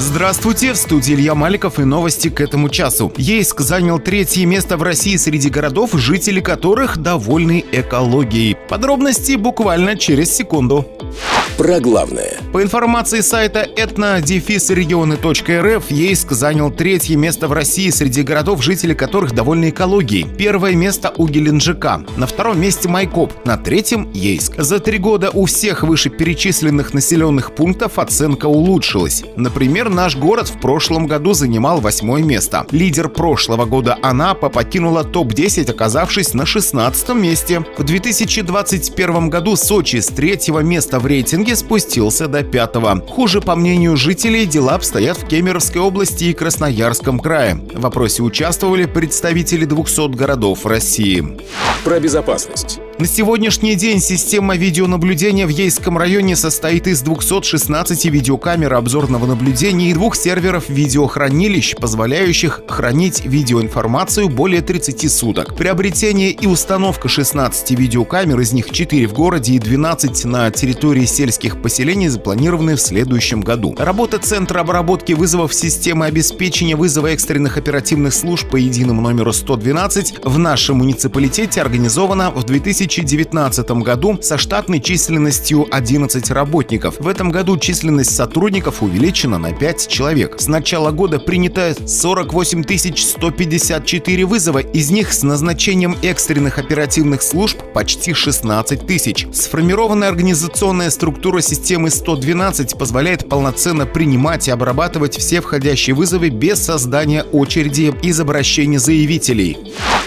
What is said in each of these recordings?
Здравствуйте, в студии Илья Маликов и новости к этому часу. Ейск занял третье место в России среди городов, жители которых довольны экологией. Подробности буквально через секунду. Про главное. По информации сайта etno-регионы.рф, Ейск занял третье место в России среди городов, жители которых довольны экологией. Первое место у Геленджика, на втором месте Майкоп, на третьем – Ейск. За три года у всех вышеперечисленных населенных пунктов оценка улучшилась. Например, наш город в прошлом году занимал восьмое место. Лидер прошлого года Анапа покинула топ-10, оказавшись на 16 месте. В 2021 году Сочи с третьего места в рейтинге спустился до пятого. Хуже, по мнению жителей, дела обстоят в Кемеровской области и Красноярском крае. В вопросе участвовали представители 200 городов России. Про безопасность. На сегодняшний день система видеонаблюдения в Ейском районе состоит из 216 видеокамер обзорного наблюдения и двух серверов видеохранилищ, позволяющих хранить видеоинформацию более 30 суток. Приобретение и установка 16 видеокамер, из них 4 в городе и 12 на территории сельских поселений запланированы в следующем году. Работа Центра обработки вызовов системы обеспечения вызова экстренных оперативных служб по единому номеру 112 в нашем муниципалитете организована в 2000 2019 году со штатной численностью 11 работников. В этом году численность сотрудников увеличена на 5 человек. С начала года принято 48 154 вызова, из них с назначением экстренных оперативных служб почти 16 тысяч. Сформированная организационная структура системы 112 позволяет полноценно принимать и обрабатывать все входящие вызовы без создания очереди из обращений заявителей.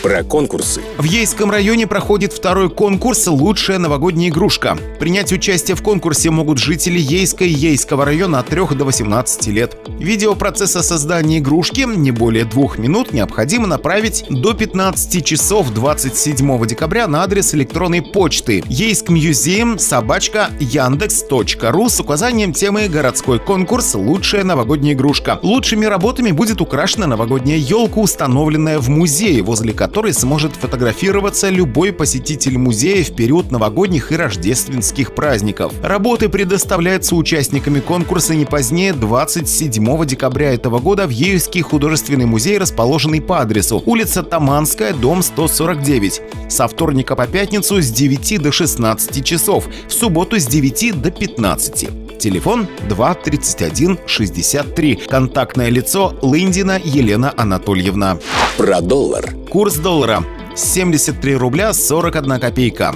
Про конкурсы. В Ейском районе проходит второй конкурс «Лучшая новогодняя игрушка». Принять участие в конкурсе могут жители Ейска и Ейского района от 3 до 18 лет. Видео процесса создания игрушки не более двух минут необходимо направить до 15 часов 27 декабря на адрес электронной почты ейск мьюзеем собачка яндекс.ру с указанием темы «Городской конкурс. Лучшая новогодняя игрушка». Лучшими работами будет украшена новогодняя елка, установленная в музее, возле которой сможет фотографироваться любой посетитель музея в период новогодних и рождественских праздников. Работы предоставляются участниками конкурса не позднее 27 декабря этого года в Ейский художественный музей, расположенный по адресу улица Таманская, дом 149. Со вторника по пятницу с 9 до 16 часов, в субботу с 9 до 15. Телефон 231 63. Контактное лицо Лындина Елена Анатольевна. Про доллар. Курс доллара 73 рубля 41 копейка.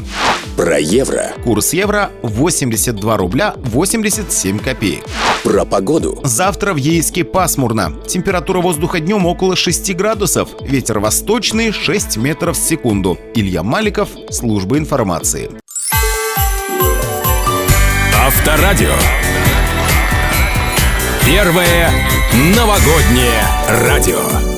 Про евро. Курс евро 82 рубля 87 копеек. Про погоду. Завтра в Ейске пасмурно. Температура воздуха днем около 6 градусов. Ветер восточный 6 метров в секунду. Илья Маликов, служба информации. Авторадио. Первое новогоднее радио.